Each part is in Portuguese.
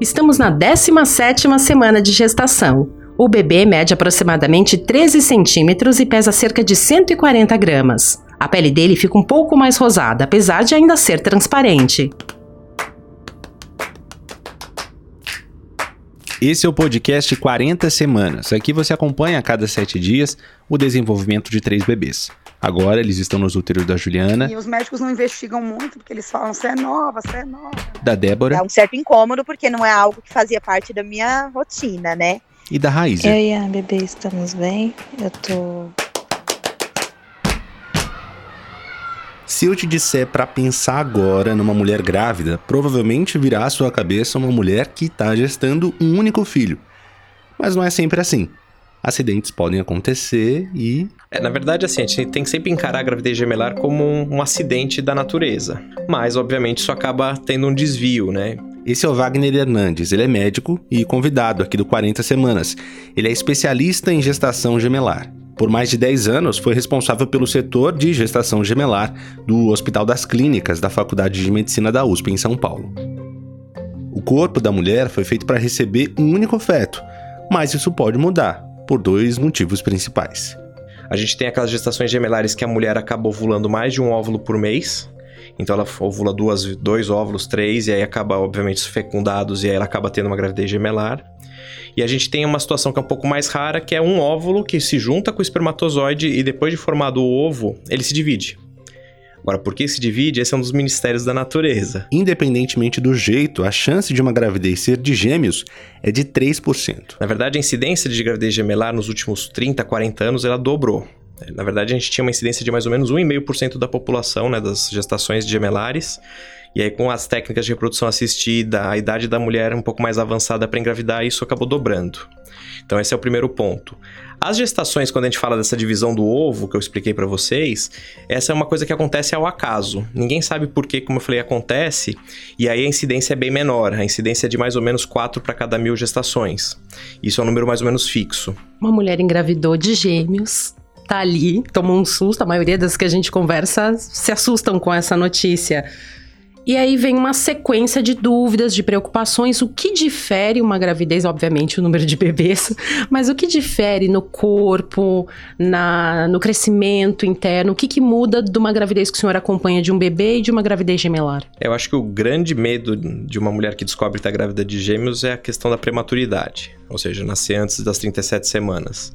Estamos na 17ª semana de gestação. O bebê mede aproximadamente 13 centímetros e pesa cerca de 140 gramas. A pele dele fica um pouco mais rosada, apesar de ainda ser transparente. Esse é o podcast 40 Semanas. Aqui você acompanha a cada sete dias o desenvolvimento de três bebês. Agora eles estão nos úteros da Juliana. E os médicos não investigam muito, porque eles falam, você é nova, você é nova. Da Débora. É um certo incômodo, porque não é algo que fazia parte da minha rotina, né? E da Raiz. Eu e a bebê estamos bem. Eu tô Se eu te disser para pensar agora numa mulher grávida, provavelmente virá à sua cabeça uma mulher que está gestando um único filho. Mas não é sempre assim. Acidentes podem acontecer e. É, na verdade, assim, a gente tem que sempre encarar a gravidez gemelar como um, um acidente da natureza. Mas, obviamente, isso acaba tendo um desvio, né? Esse é o Wagner Hernandes, ele é médico e convidado aqui do 40 Semanas. Ele é especialista em gestação gemelar. Por mais de 10 anos, foi responsável pelo setor de gestação gemelar do Hospital das Clínicas da Faculdade de Medicina da USP, em São Paulo. O corpo da mulher foi feito para receber um único feto, mas isso pode mudar, por dois motivos principais. A gente tem aquelas gestações gemelares que a mulher acaba ovulando mais de um óvulo por mês, então ela ovula duas, dois óvulos, três, e aí acaba, obviamente, fecundados, e aí ela acaba tendo uma gravidez gemelar. E a gente tem uma situação que é um pouco mais rara, que é um óvulo que se junta com o espermatozoide e depois de formado o ovo, ele se divide. Agora, por que se divide? Esse é um dos ministérios da natureza. Independentemente do jeito, a chance de uma gravidez ser de gêmeos é de 3%. Na verdade, a incidência de gravidez gemelar nos últimos 30, 40 anos, ela dobrou. Na verdade, a gente tinha uma incidência de mais ou menos 1,5% da população, né, das gestações gemelares. E aí, com as técnicas de reprodução assistida, a idade da mulher um pouco mais avançada para engravidar, isso acabou dobrando. Então, esse é o primeiro ponto. As gestações, quando a gente fala dessa divisão do ovo, que eu expliquei para vocês, essa é uma coisa que acontece ao acaso. Ninguém sabe por que, como eu falei, acontece, e aí a incidência é bem menor. A incidência é de mais ou menos 4 para cada mil gestações. Isso é um número mais ou menos fixo. Uma mulher engravidou de gêmeos, tá ali, tomou um susto. A maioria das que a gente conversa se assustam com essa notícia. E aí vem uma sequência de dúvidas, de preocupações. O que difere uma gravidez? Obviamente, o número de bebês, mas o que difere no corpo, na, no crescimento interno? O que, que muda de uma gravidez que o senhor acompanha de um bebê e de uma gravidez gemelar? Eu acho que o grande medo de uma mulher que descobre que está grávida de gêmeos é a questão da prematuridade, ou seja, nascer antes das 37 semanas.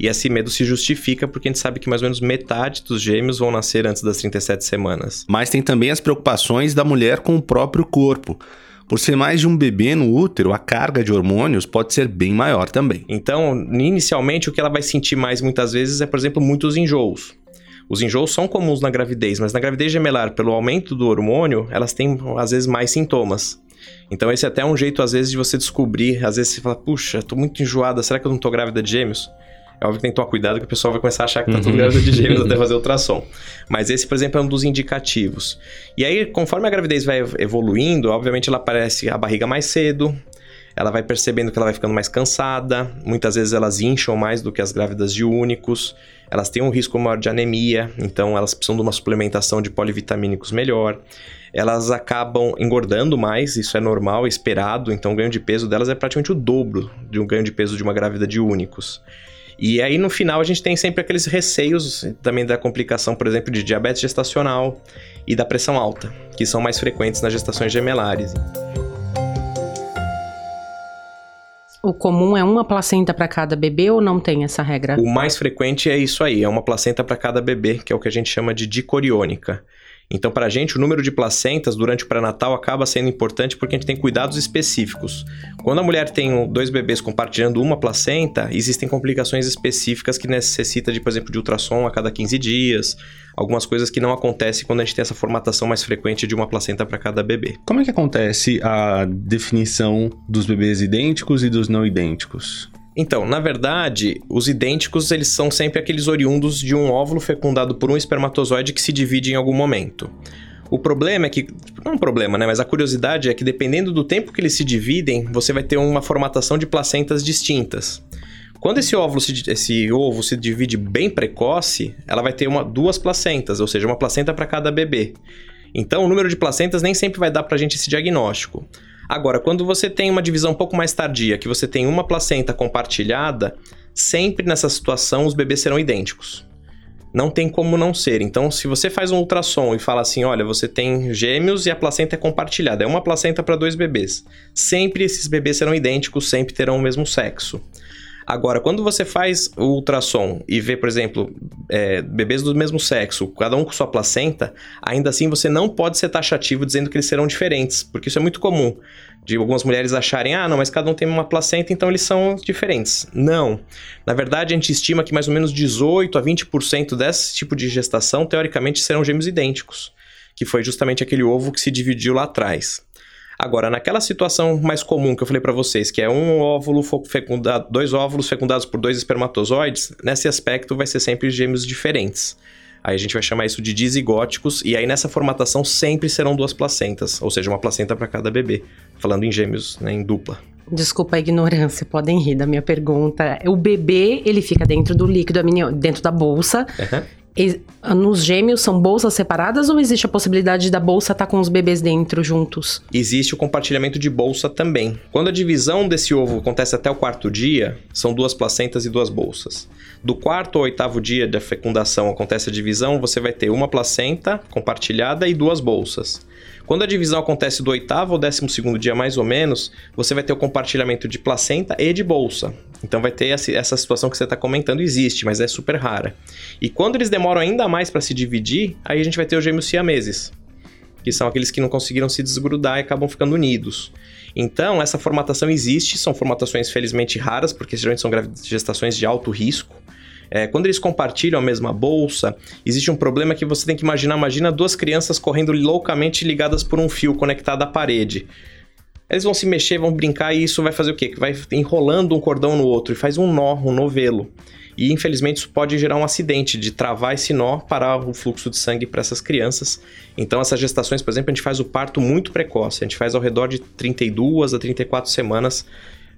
E esse medo se justifica porque a gente sabe que mais ou menos metade dos gêmeos vão nascer antes das 37 semanas. Mas tem também as preocupações da mulher com o próprio corpo. Por ser mais de um bebê no útero, a carga de hormônios pode ser bem maior também. Então, inicialmente, o que ela vai sentir mais muitas vezes é, por exemplo, muitos enjoos. Os enjoos são comuns na gravidez, mas na gravidez gemelar, pelo aumento do hormônio, elas têm às vezes mais sintomas. Então esse é até um jeito às vezes de você descobrir, às vezes você fala, puxa, tô muito enjoada, será que eu não tô grávida de gêmeos? É óbvio que tem que tomar cuidado que o pessoal vai começar a achar que tá tudo grávida de gêmeos até fazer ultrassom. Mas esse, por exemplo, é um dos indicativos. E aí, conforme a gravidez vai evoluindo, obviamente ela aparece a barriga mais cedo, ela vai percebendo que ela vai ficando mais cansada, muitas vezes elas incham mais do que as grávidas de únicos, elas têm um risco maior de anemia, então elas precisam de uma suplementação de polivitamínicos melhor. Elas acabam engordando mais, isso é normal, esperado, então o ganho de peso delas é praticamente o dobro de um ganho de peso de uma grávida de únicos. E aí no final a gente tem sempre aqueles receios também da complicação, por exemplo, de diabetes gestacional e da pressão alta, que são mais frequentes nas gestações gemelares. O comum é uma placenta para cada bebê ou não tem essa regra? O mais frequente é isso aí, é uma placenta para cada bebê, que é o que a gente chama de dicoriônica. Então, para a gente, o número de placentas durante o pré-natal acaba sendo importante porque a gente tem cuidados específicos. Quando a mulher tem dois bebês compartilhando uma placenta, existem complicações específicas que necessita de, por exemplo, de ultrassom a cada 15 dias, algumas coisas que não acontecem quando a gente tem essa formatação mais frequente de uma placenta para cada bebê. Como é que acontece a definição dos bebês idênticos e dos não idênticos? Então, na verdade, os idênticos eles são sempre aqueles oriundos de um óvulo fecundado por um espermatozoide que se divide em algum momento. O problema é que, não é um problema, né, mas a curiosidade é que dependendo do tempo que eles se dividem, você vai ter uma formatação de placentas distintas. Quando esse óvulo se, esse ovo se divide bem precoce, ela vai ter uma, duas placentas, ou seja, uma placenta para cada bebê. Então, o número de placentas nem sempre vai dar para a gente esse diagnóstico. Agora, quando você tem uma divisão um pouco mais tardia, que você tem uma placenta compartilhada, sempre nessa situação os bebês serão idênticos. Não tem como não ser. Então, se você faz um ultrassom e fala assim, olha, você tem gêmeos e a placenta é compartilhada, é uma placenta para dois bebês. Sempre esses bebês serão idênticos, sempre terão o mesmo sexo. Agora, quando você faz o ultrassom e vê, por exemplo, é, bebês do mesmo sexo, cada um com sua placenta, ainda assim você não pode ser taxativo dizendo que eles serão diferentes, porque isso é muito comum. De algumas mulheres acharem, ah, não, mas cada um tem uma placenta, então eles são diferentes. Não. Na verdade, a gente estima que mais ou menos 18 a 20% desse tipo de gestação, teoricamente, serão gêmeos idênticos, que foi justamente aquele ovo que se dividiu lá atrás. Agora, naquela situação mais comum que eu falei para vocês, que é um óvulo fecundado, dois óvulos fecundados por dois espermatozoides, nesse aspecto vai ser sempre gêmeos diferentes. Aí a gente vai chamar isso de dizigóticos, e aí nessa formatação sempre serão duas placentas, ou seja, uma placenta para cada bebê, falando em gêmeos, né, em dupla. Desculpa a ignorância, podem rir da minha pergunta. O bebê, ele fica dentro do líquido dentro da bolsa. Uhum. Nos gêmeos são bolsas separadas ou existe a possibilidade da bolsa estar tá com os bebês dentro juntos? Existe o compartilhamento de bolsa também. Quando a divisão desse ovo acontece até o quarto dia, são duas placentas e duas bolsas. Do quarto ao oitavo dia da fecundação acontece a divisão, você vai ter uma placenta compartilhada e duas bolsas. Quando a divisão acontece do oitavo ao décimo segundo dia, mais ou menos, você vai ter o compartilhamento de placenta e de bolsa. Então vai ter essa situação que você está comentando, existe, mas é super rara. E quando eles demoram ainda mais para se dividir, aí a gente vai ter os gêmeos siameses, que são aqueles que não conseguiram se desgrudar e acabam ficando unidos. Então, essa formatação existe, são formatações felizmente raras, porque geralmente são gestações de alto risco. É, quando eles compartilham a mesma bolsa, existe um problema que você tem que imaginar. Imagina duas crianças correndo loucamente ligadas por um fio conectado à parede. Eles vão se mexer, vão brincar e isso vai fazer o quê? Vai enrolando um cordão no outro e faz um nó, um novelo. E infelizmente isso pode gerar um acidente de travar esse nó, parar o fluxo de sangue para essas crianças. Então essas gestações, por exemplo, a gente faz o parto muito precoce, a gente faz ao redor de 32 a 34 semanas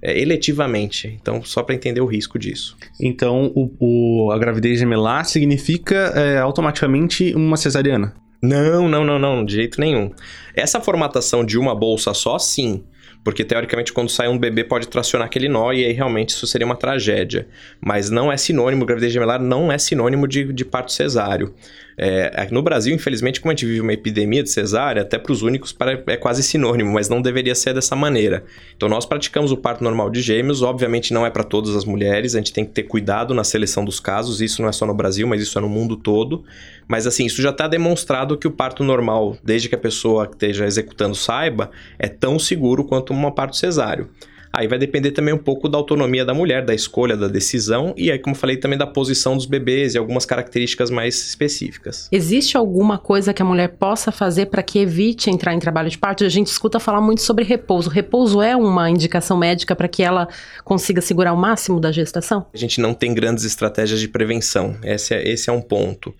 é, eletivamente. Então, só para entender o risco disso. Então, o, o, a gravidez gemelar significa é, automaticamente uma cesariana? Não, não, não, não, de jeito nenhum. Essa formatação de uma bolsa só, sim. Porque, teoricamente, quando sai um bebê, pode tracionar aquele nó e aí realmente isso seria uma tragédia. Mas não é sinônimo, gravidez gemelar não é sinônimo de, de parto cesáreo. É, no Brasil, infelizmente, como a gente vive uma epidemia de cesárea, até para os únicos é quase sinônimo, mas não deveria ser dessa maneira. Então, nós praticamos o parto normal de gêmeos, obviamente não é para todas as mulheres, a gente tem que ter cuidado na seleção dos casos, isso não é só no Brasil, mas isso é no mundo todo. Mas assim, isso já está demonstrado que o parto normal, desde que a pessoa que esteja executando saiba, é tão seguro quanto um parto cesáreo. Aí vai depender também um pouco da autonomia da mulher, da escolha, da decisão e aí, como falei, também da posição dos bebês e algumas características mais específicas. Existe alguma coisa que a mulher possa fazer para que evite entrar em trabalho de parto? A gente escuta falar muito sobre repouso. Repouso é uma indicação médica para que ela consiga segurar o máximo da gestação? A gente não tem grandes estratégias de prevenção. Esse é, esse é um ponto.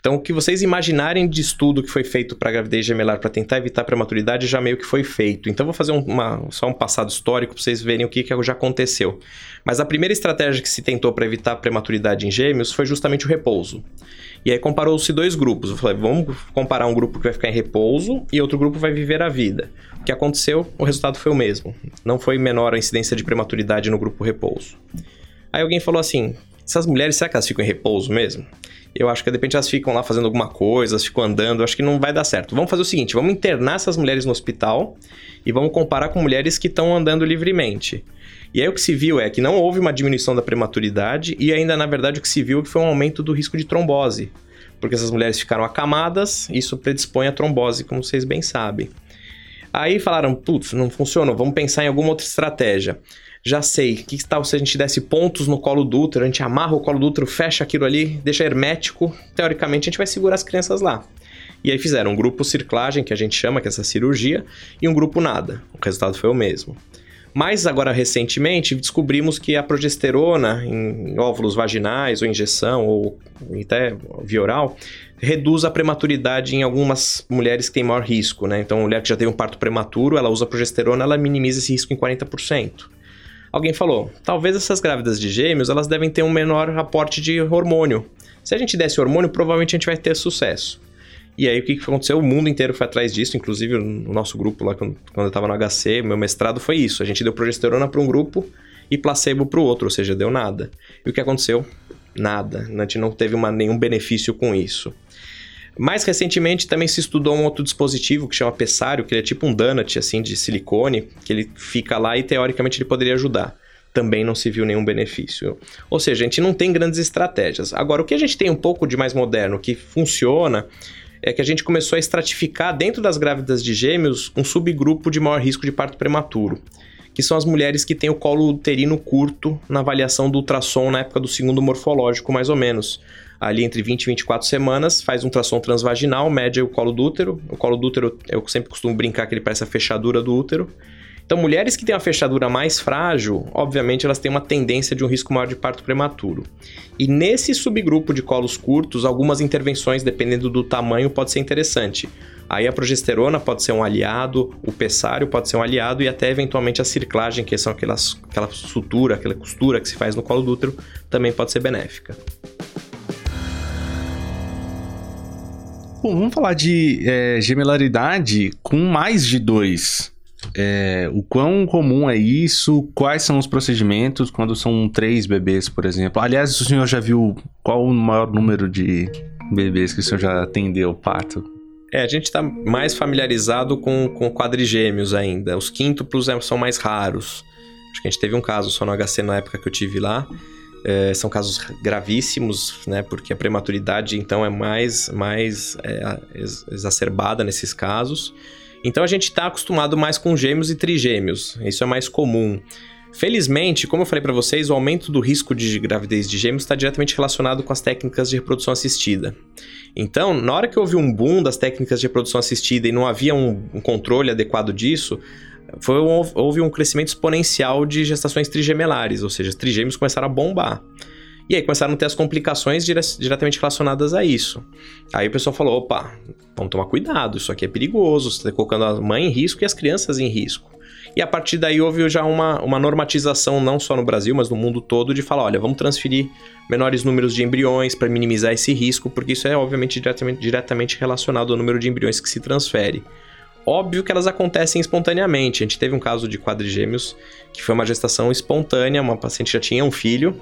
Então, o que vocês imaginarem de estudo que foi feito para gravidez gemelar para tentar evitar prematuridade já meio que foi feito. Então, vou fazer uma, só um passado histórico para vocês verem o que, que já aconteceu. Mas a primeira estratégia que se tentou para evitar prematuridade em gêmeos foi justamente o repouso. E aí comparou-se dois grupos. Eu falei, vamos comparar um grupo que vai ficar em repouso e outro grupo vai viver a vida. O que aconteceu? O resultado foi o mesmo. Não foi menor a incidência de prematuridade no grupo repouso. Aí alguém falou assim: essas mulheres, será que elas ficam em repouso mesmo? Eu acho que de repente elas ficam lá fazendo alguma coisa, elas ficam andando, acho que não vai dar certo. Vamos fazer o seguinte: vamos internar essas mulheres no hospital e vamos comparar com mulheres que estão andando livremente. E aí o que se viu é que não houve uma diminuição da prematuridade e ainda, na verdade, o que se viu é que foi um aumento do risco de trombose. Porque essas mulheres ficaram acamadas, isso predispõe a trombose, como vocês bem sabem. Aí falaram, putz, não funcionou, vamos pensar em alguma outra estratégia já sei. O que tal se a gente desse pontos no colo do útero, a gente amarra o colo do útero, fecha aquilo ali, deixa hermético, teoricamente a gente vai segurar as crianças lá. E aí fizeram um grupo circlagem, que a gente chama, que é essa cirurgia, e um grupo nada. O resultado foi o mesmo. Mas agora recentemente descobrimos que a progesterona em óvulos vaginais ou injeção ou até via oral reduz a prematuridade em algumas mulheres que têm maior risco, né? Então, mulher que já teve um parto prematuro, ela usa progesterona, ela minimiza esse risco em 40%. Alguém falou, talvez essas grávidas de gêmeos, elas devem ter um menor aporte de hormônio. Se a gente desse hormônio, provavelmente a gente vai ter sucesso. E aí o que, aconteceu? O mundo inteiro foi atrás disso, inclusive o nosso grupo lá, quando eu estava no HC, meu mestrado foi isso. A gente deu progesterona para um grupo e placebo para o outro, ou seja, deu nada. E o que aconteceu? Nada. A gente não teve uma, nenhum benefício com isso. Mais recentemente também se estudou um outro dispositivo que chama Pessário, que ele é tipo um donut assim de silicone, que ele fica lá e teoricamente ele poderia ajudar. Também não se viu nenhum benefício. Ou seja, a gente não tem grandes estratégias. Agora, o que a gente tem um pouco de mais moderno que funciona é que a gente começou a estratificar dentro das grávidas de gêmeos um subgrupo de maior risco de parto prematuro, que são as mulheres que têm o colo uterino curto na avaliação do ultrassom na época do segundo morfológico, mais ou menos. Ali entre 20 e 24 semanas, faz um ultrassom transvaginal, mede o colo do útero. O colo do útero, eu sempre costumo brincar que ele parece a fechadura do útero. Então, mulheres que têm a fechadura mais frágil, obviamente elas têm uma tendência de um risco maior de parto prematuro. E nesse subgrupo de colos curtos, algumas intervenções, dependendo do tamanho, pode ser interessante. Aí a progesterona pode ser um aliado, o pessário pode ser um aliado e até eventualmente a circlagem, que são aquelas, aquela sutura, aquela costura que se faz no colo do útero, também pode ser benéfica. Bom, vamos falar de é, gemelaridade com mais de dois. É, o quão comum é isso? Quais são os procedimentos quando são três bebês, por exemplo? Aliás, o senhor já viu qual o maior número de bebês que o senhor já atendeu parto? É, a gente está mais familiarizado com, com quadrigêmeos ainda. Os quíntuplos é, são mais raros. Acho que a gente teve um caso só no HC na época que eu tive lá. É, são casos gravíssimos, né? Porque a prematuridade, então, é mais, mais é, exacerbada nesses casos. Então a gente está acostumado mais com gêmeos e trigêmeos. Isso é mais comum. Felizmente, como eu falei para vocês, o aumento do risco de gravidez de gêmeos está diretamente relacionado com as técnicas de reprodução assistida. Então, na hora que houve um boom das técnicas de reprodução assistida e não havia um, um controle adequado disso, foi, houve um crescimento exponencial de gestações trigemelares, ou seja, os trigêmeos começaram a bombar. E aí começaram a ter as complicações dire diretamente relacionadas a isso. Aí o pessoal falou: opa, vamos tomar cuidado, isso aqui é perigoso, você está colocando a mãe em risco e as crianças em risco. E a partir daí houve já uma, uma normatização, não só no Brasil, mas no mundo todo, de falar: olha, vamos transferir menores números de embriões para minimizar esse risco, porque isso é obviamente diretamente, diretamente relacionado ao número de embriões que se transfere. Óbvio que elas acontecem espontaneamente. A gente teve um caso de quadrigêmeos que foi uma gestação espontânea, uma paciente já tinha um filho,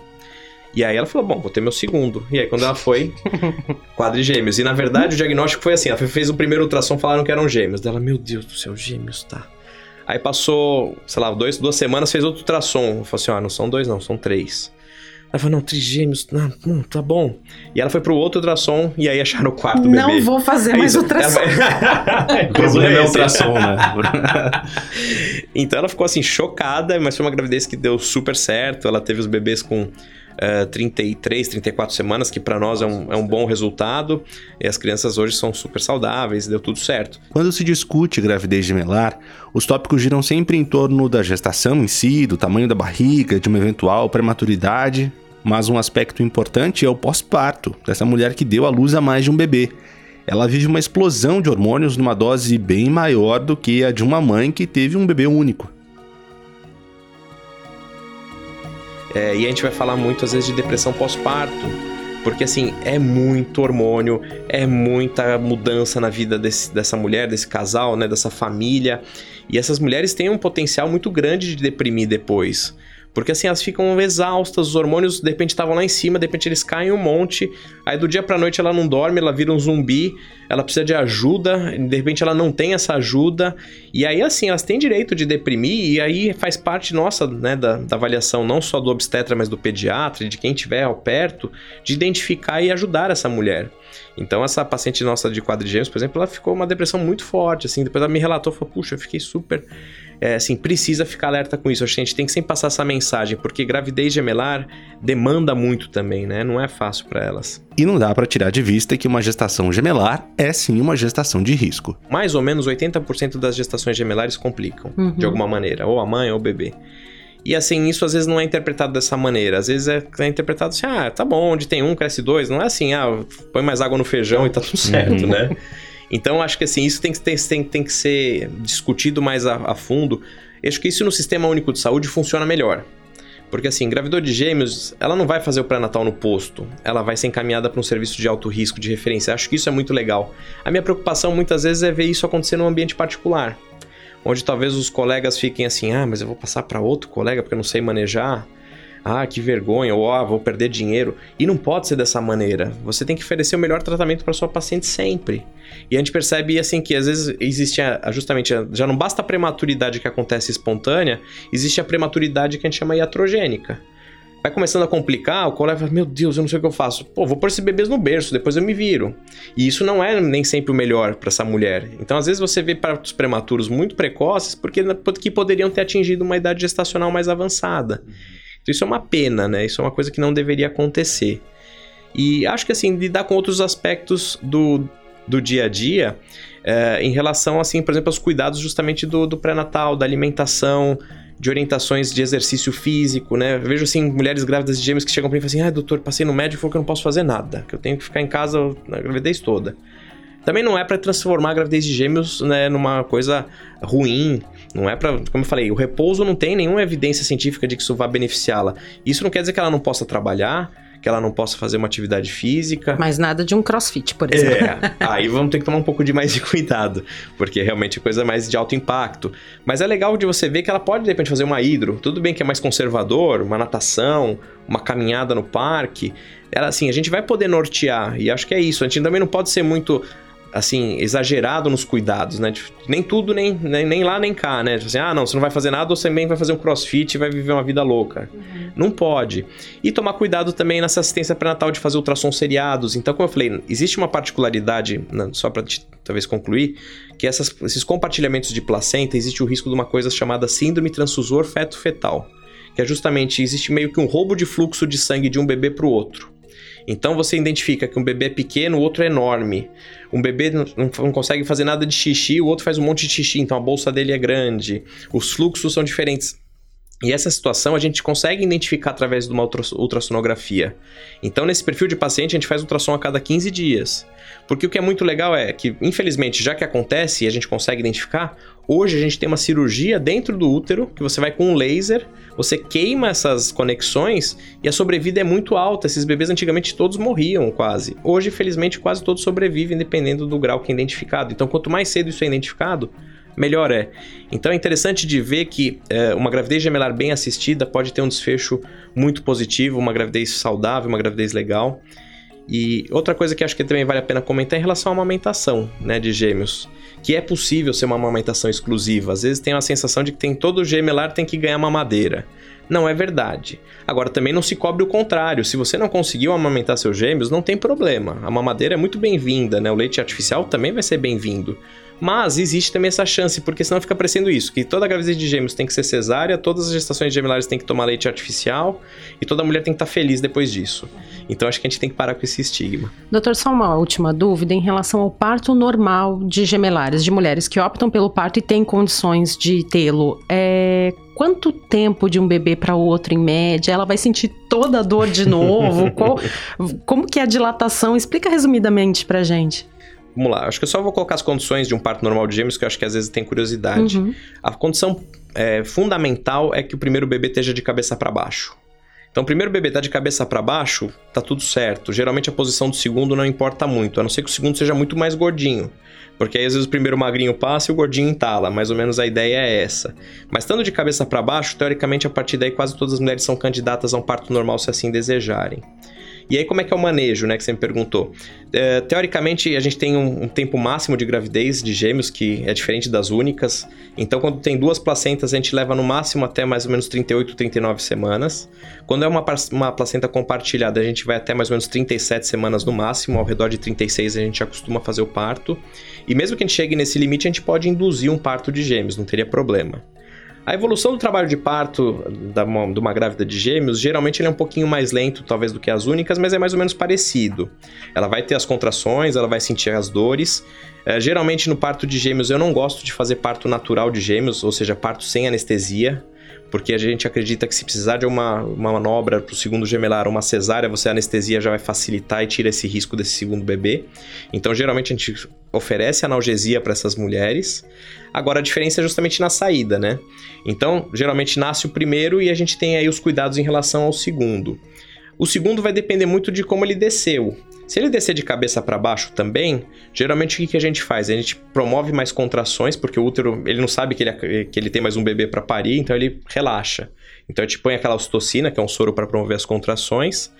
e aí ela falou: Bom, vou ter meu segundo. E aí, quando ela foi, quadrigêmeos. E na verdade, o diagnóstico foi assim: ela fez o primeiro ultrassom, falaram que eram gêmeos. Dela, meu Deus do céu, gêmeos, tá. Aí passou, sei lá, dois, duas semanas, fez outro ultrassom. Eu falei assim: ah, não são dois, não, são três. Ela falou, não, trigêmeos, não, não, tá bom. E ela foi pro outro ultrassom e aí acharam o quarto não bebê. Não vou fazer é mais isso. ultrassom. o problema é ultrassom, né? então ela ficou assim, chocada, mas foi uma gravidez que deu super certo. Ela teve os bebês com uh, 33, 34 semanas, que para nós é um, é um bom resultado. E as crianças hoje são super saudáveis, deu tudo certo. Quando se discute gravidez gemelar, os tópicos giram sempre em torno da gestação em si, do tamanho da barriga, de uma eventual prematuridade. Mas um aspecto importante é o pós-parto, dessa mulher que deu à luz a mais de um bebê ela vive uma explosão de hormônios numa dose bem maior do que a de uma mãe que teve um bebê único. É, e a gente vai falar muito, às vezes, de depressão pós-parto. Porque, assim, é muito hormônio, é muita mudança na vida desse, dessa mulher, desse casal, né? Dessa família. E essas mulheres têm um potencial muito grande de deprimir depois. Porque assim, elas ficam exaustas, os hormônios de repente estavam lá em cima, de repente eles caem um monte, aí do dia pra noite ela não dorme, ela vira um zumbi, ela precisa de ajuda, de repente ela não tem essa ajuda, e aí assim, elas têm direito de deprimir, e aí faz parte nossa, né, da, da avaliação não só do obstetra, mas do pediatra, de quem estiver ao perto, de identificar e ajudar essa mulher. Então, essa paciente nossa de quadrigêmeos, por exemplo, ela ficou uma depressão muito forte, assim, depois ela me relatou, falou, puxa, eu fiquei super é, assim, precisa ficar alerta com isso. a gente tem que sempre passar essa mensagem, porque gravidez gemelar demanda muito também, né? Não é fácil para elas. E não dá para tirar de vista que uma gestação gemelar é sim uma gestação de risco. Mais ou menos 80% das gestações gemelares complicam, uhum. de alguma maneira, ou a mãe ou o bebê. E assim, isso às vezes não é interpretado dessa maneira. Às vezes é, é, interpretado assim, ah, tá bom, onde tem um, cresce dois. Não é assim, ah, põe mais água no feijão e tá tudo certo, uhum. né? Então, acho que assim, isso tem que, tem, tem que ser discutido mais a, a fundo. Eu acho que isso no Sistema Único de Saúde funciona melhor. Porque assim, gravidor de gêmeos, ela não vai fazer o pré-natal no posto, ela vai ser encaminhada para um serviço de alto risco de referência. Acho que isso é muito legal. A minha preocupação muitas vezes é ver isso acontecer num ambiente particular, onde talvez os colegas fiquem assim: "Ah, mas eu vou passar para outro colega porque eu não sei manejar" ah, que vergonha, ou ah, vou perder dinheiro. E não pode ser dessa maneira. Você tem que oferecer o melhor tratamento para sua paciente sempre. E a gente percebe assim que às vezes existe justamente já não basta a prematuridade que acontece espontânea, existe a prematuridade que a gente chama iatrogênica. Vai começando a complicar, o colega fala, meu Deus, eu não sei o que eu faço. Pô, vou pôr esses bebês no berço, depois eu me viro. E isso não é nem sempre o melhor para essa mulher. Então, às vezes, você vê partos prematuros muito precoces porque que poderiam ter atingido uma idade gestacional mais avançada. Então isso é uma pena, né? Isso é uma coisa que não deveria acontecer. E acho que assim, lidar com outros aspectos do, do dia a dia, é, em relação, assim, por exemplo, aos cuidados justamente do, do pré-natal, da alimentação, de orientações de exercício físico, né? Eu vejo, assim, mulheres grávidas de gêmeos que chegam para mim e falam assim, ah, doutor, passei no médico e falou que eu não posso fazer nada, que eu tenho que ficar em casa na gravidez toda. Também não é para transformar a gravidez de gêmeos né, numa coisa ruim, não é para, como eu falei, o repouso não tem nenhuma evidência científica de que isso vá beneficiá-la. Isso não quer dizer que ela não possa trabalhar, que ela não possa fazer uma atividade física. Mas nada de um crossfit, por exemplo. É, aí vamos ter que tomar um pouco de mais de cuidado, porque realmente é coisa mais de alto impacto. Mas é legal de você ver que ela pode, de repente, fazer uma hidro. Tudo bem que é mais conservador, uma natação, uma caminhada no parque. Ela, assim, a gente vai poder nortear, e acho que é isso. A gente também não pode ser muito assim, exagerado nos cuidados, né? Nem tudo, nem, nem, nem lá, nem cá, né? Tipo assim, ah, não, você não vai fazer nada, você também vai fazer um crossfit e vai viver uma vida louca. Uhum. Não pode. E tomar cuidado também nessa assistência pré-natal de fazer ultrassom seriados. Então, como eu falei, existe uma particularidade, né, só para talvez concluir, que essas, esses compartilhamentos de placenta, existe o risco de uma coisa chamada síndrome transfusor feto-fetal. Que é justamente, existe meio que um roubo de fluxo de sangue de um bebê para o outro. Então você identifica que um bebê é pequeno, o outro é enorme. Um bebê não, não, consegue fazer nada de xixi, o outro faz um monte de xixi, então a bolsa dele é grande. Os fluxos são diferentes. E essa situação a gente consegue identificar através de uma ultrassonografia. Então, nesse perfil de paciente, a gente faz ultrassom a cada 15 dias. Porque o que é muito legal é que, infelizmente, já que acontece e a gente consegue identificar, hoje a gente tem uma cirurgia dentro do útero, que você vai com um laser, você queima essas conexões e a sobrevida é muito alta. Esses bebês antigamente todos morriam quase. Hoje, felizmente, quase todos sobrevivem, dependendo do grau que é identificado. Então, quanto mais cedo isso é identificado, melhor é. Então é interessante de ver que é, uma gravidez gemelar bem assistida pode ter um desfecho muito positivo, uma gravidez saudável, uma gravidez legal. E outra coisa que acho que também vale a pena comentar é em relação à amamentação né, de gêmeos. Que é possível ser uma amamentação exclusiva. Às vezes tem a sensação de que tem todo gemelar tem que ganhar mamadeira. Não é verdade. Agora também não se cobre o contrário. Se você não conseguiu amamentar seus gêmeos, não tem problema. A mamadeira é muito bem-vinda, né? O leite artificial também vai ser bem-vindo. Mas existe também essa chance, porque senão fica parecendo isso: que toda gravidez de gêmeos tem que ser cesárea, todas as gestações gemelares tem que tomar leite artificial e toda mulher tem que estar feliz depois disso. Então acho que a gente tem que parar com esse estigma. Doutor, só uma última dúvida em relação ao parto normal de gemelares, de mulheres que optam pelo parto e têm condições de tê-lo. É, quanto tempo de um bebê para outro em média? Ela vai sentir toda a dor de novo? Qual, como que é a dilatação? Explica resumidamente pra gente. Vamos lá, acho que eu só vou colocar as condições de um parto normal de gêmeos, que eu acho que às vezes tem curiosidade. Uhum. A condição é, fundamental é que o primeiro bebê esteja de cabeça para baixo. Então, o primeiro bebê tá de cabeça para baixo, tá tudo certo. Geralmente a posição do segundo não importa muito, a não ser que o segundo seja muito mais gordinho. Porque aí às vezes o primeiro magrinho passa e o gordinho entala, mais ou menos a ideia é essa. Mas estando de cabeça para baixo, teoricamente a partir daí quase todas as mulheres são candidatas a um parto normal se assim desejarem. E aí, como é que é o manejo, né? Que você me perguntou. É, teoricamente, a gente tem um, um, tempo máximo de gravidez de gêmeos, que é diferente das únicas. Então, quando tem duas placentas, a gente leva no máximo até mais ou menos 38, 39 semanas. Quando é uma, uma placenta compartilhada, a gente vai até mais ou menos 37 semanas no máximo. Ao redor de 36 a gente já costuma fazer o parto. E mesmo que a gente chegue nesse limite, a gente pode induzir um parto de gêmeos, não teria problema. A evolução do trabalho de parto da, de uma grávida de gêmeos, geralmente ele é um pouquinho mais lento, talvez, do que as únicas, mas é mais ou menos parecido. Ela vai ter as contrações, ela vai sentir as dores. É, geralmente no parto de gêmeos eu não gosto de fazer parto natural de gêmeos, ou seja, parto sem anestesia. Porque a gente acredita que se precisar de uma, uma manobra para o segundo gemelar, uma cesárea, você anestesia já vai facilitar e tira esse risco desse segundo bebê. Então, geralmente a gente oferece analgesia para essas mulheres. Agora, a diferença é justamente na saída, né? Então, geralmente nasce o primeiro e a gente tem aí os cuidados em relação ao segundo. O segundo vai depender muito de como ele desceu. Se ele descer de cabeça para baixo também, geralmente o que, a gente faz? A gente promove mais contrações, porque o útero ele não sabe que ele, que ele tem mais um bebê para parir, então ele relaxa. Então a gente põe aquela ocitocina, que é um soro para promover as contrações,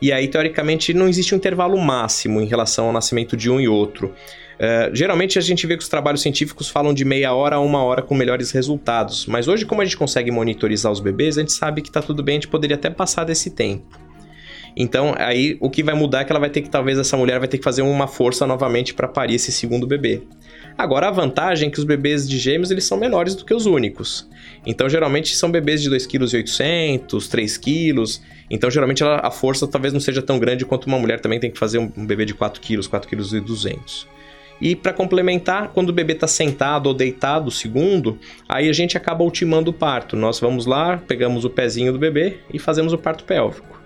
e aí teoricamente não existe um intervalo máximo em relação ao nascimento de um e outro. Uh, geralmente a gente vê que os trabalhos científicos falam de meia hora a uma hora com melhores resultados, mas hoje, como a gente consegue monitorizar os bebês, a gente sabe que está tudo bem, a gente poderia até passar desse tempo. Então, aí o que vai mudar é que ela vai ter que, talvez essa mulher vai ter que fazer uma força novamente para parir esse segundo bebê. Agora, a vantagem é que os bebês de gêmeos eles são menores do que os únicos. Então, geralmente são bebês de 2,8 kg, 3 kg. Então, geralmente a força talvez não seja tão grande quanto uma mulher também tem que fazer um, bebê de 4 kg, 4 kg e 200. E para complementar, quando o bebê está sentado ou deitado, segundo, aí a gente acaba ultimando o parto. Nós vamos lá, pegamos o pezinho do bebê e fazemos o parto pélvico.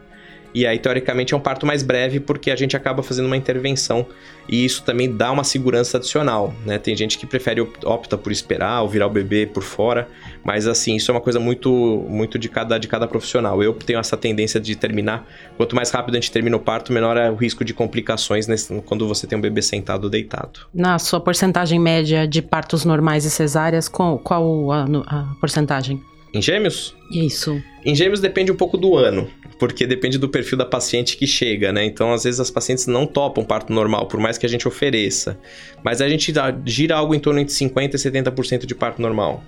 E aí, teoricamente, é um parto mais breve porque a gente acaba fazendo uma intervenção e isso também dá uma segurança adicional, né? Tem gente que prefere opta por esperar ou virar o bebê por fora, mas assim, isso é uma coisa muito muito de cada de cada profissional. Eu tenho essa tendência de terminar, quanto mais rápido a gente termina o parto, menor é o risco de complicações nesse, quando você tem um bebê sentado ou deitado. Na sua porcentagem média de partos normais e cesáreas, qual, qual a, a porcentagem? Em gêmeos? Isso. Em gêmeos depende um pouco do ano porque depende do perfil da paciente que chega, né? Então, às vezes, as pacientes não topam parto normal, por mais que a gente ofereça. Mas a gente gira algo em torno de 50% e 70% de parto normal.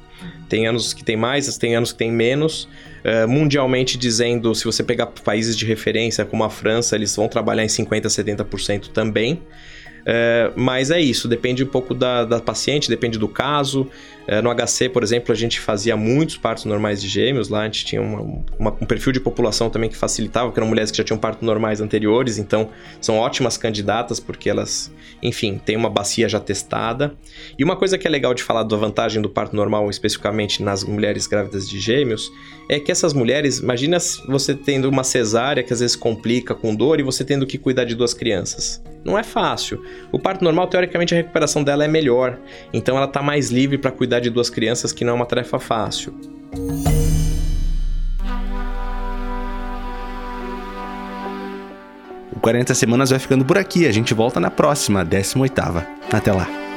Tem anos que tem mais, tem anos que tem menos. Uh, mundialmente dizendo, se você pegar países de referência como a França, eles vão trabalhar em 50% a 70% também. É, mas é isso, depende um pouco da, da paciente, depende do caso. É, no HC, por exemplo, a gente fazia muitos partos normais de gêmeos, lá a gente tinha uma, uma, um perfil de população também que facilitava, que eram mulheres que já tinham partos normais anteriores, então são ótimas candidatas porque elas, enfim, têm uma bacia já testada. E uma coisa que é legal de falar da vantagem do parto normal, especificamente nas mulheres grávidas de gêmeos, é que essas mulheres, imagina você tendo uma cesárea que às vezes complica com dor e você tendo que cuidar de duas crianças. Não é fácil. O parto normal, teoricamente, a recuperação dela é melhor, então ela está mais livre para cuidar de duas crianças, que não é uma tarefa fácil. O 40 Semanas vai ficando por aqui. A gente volta na próxima, 18ª. Até lá.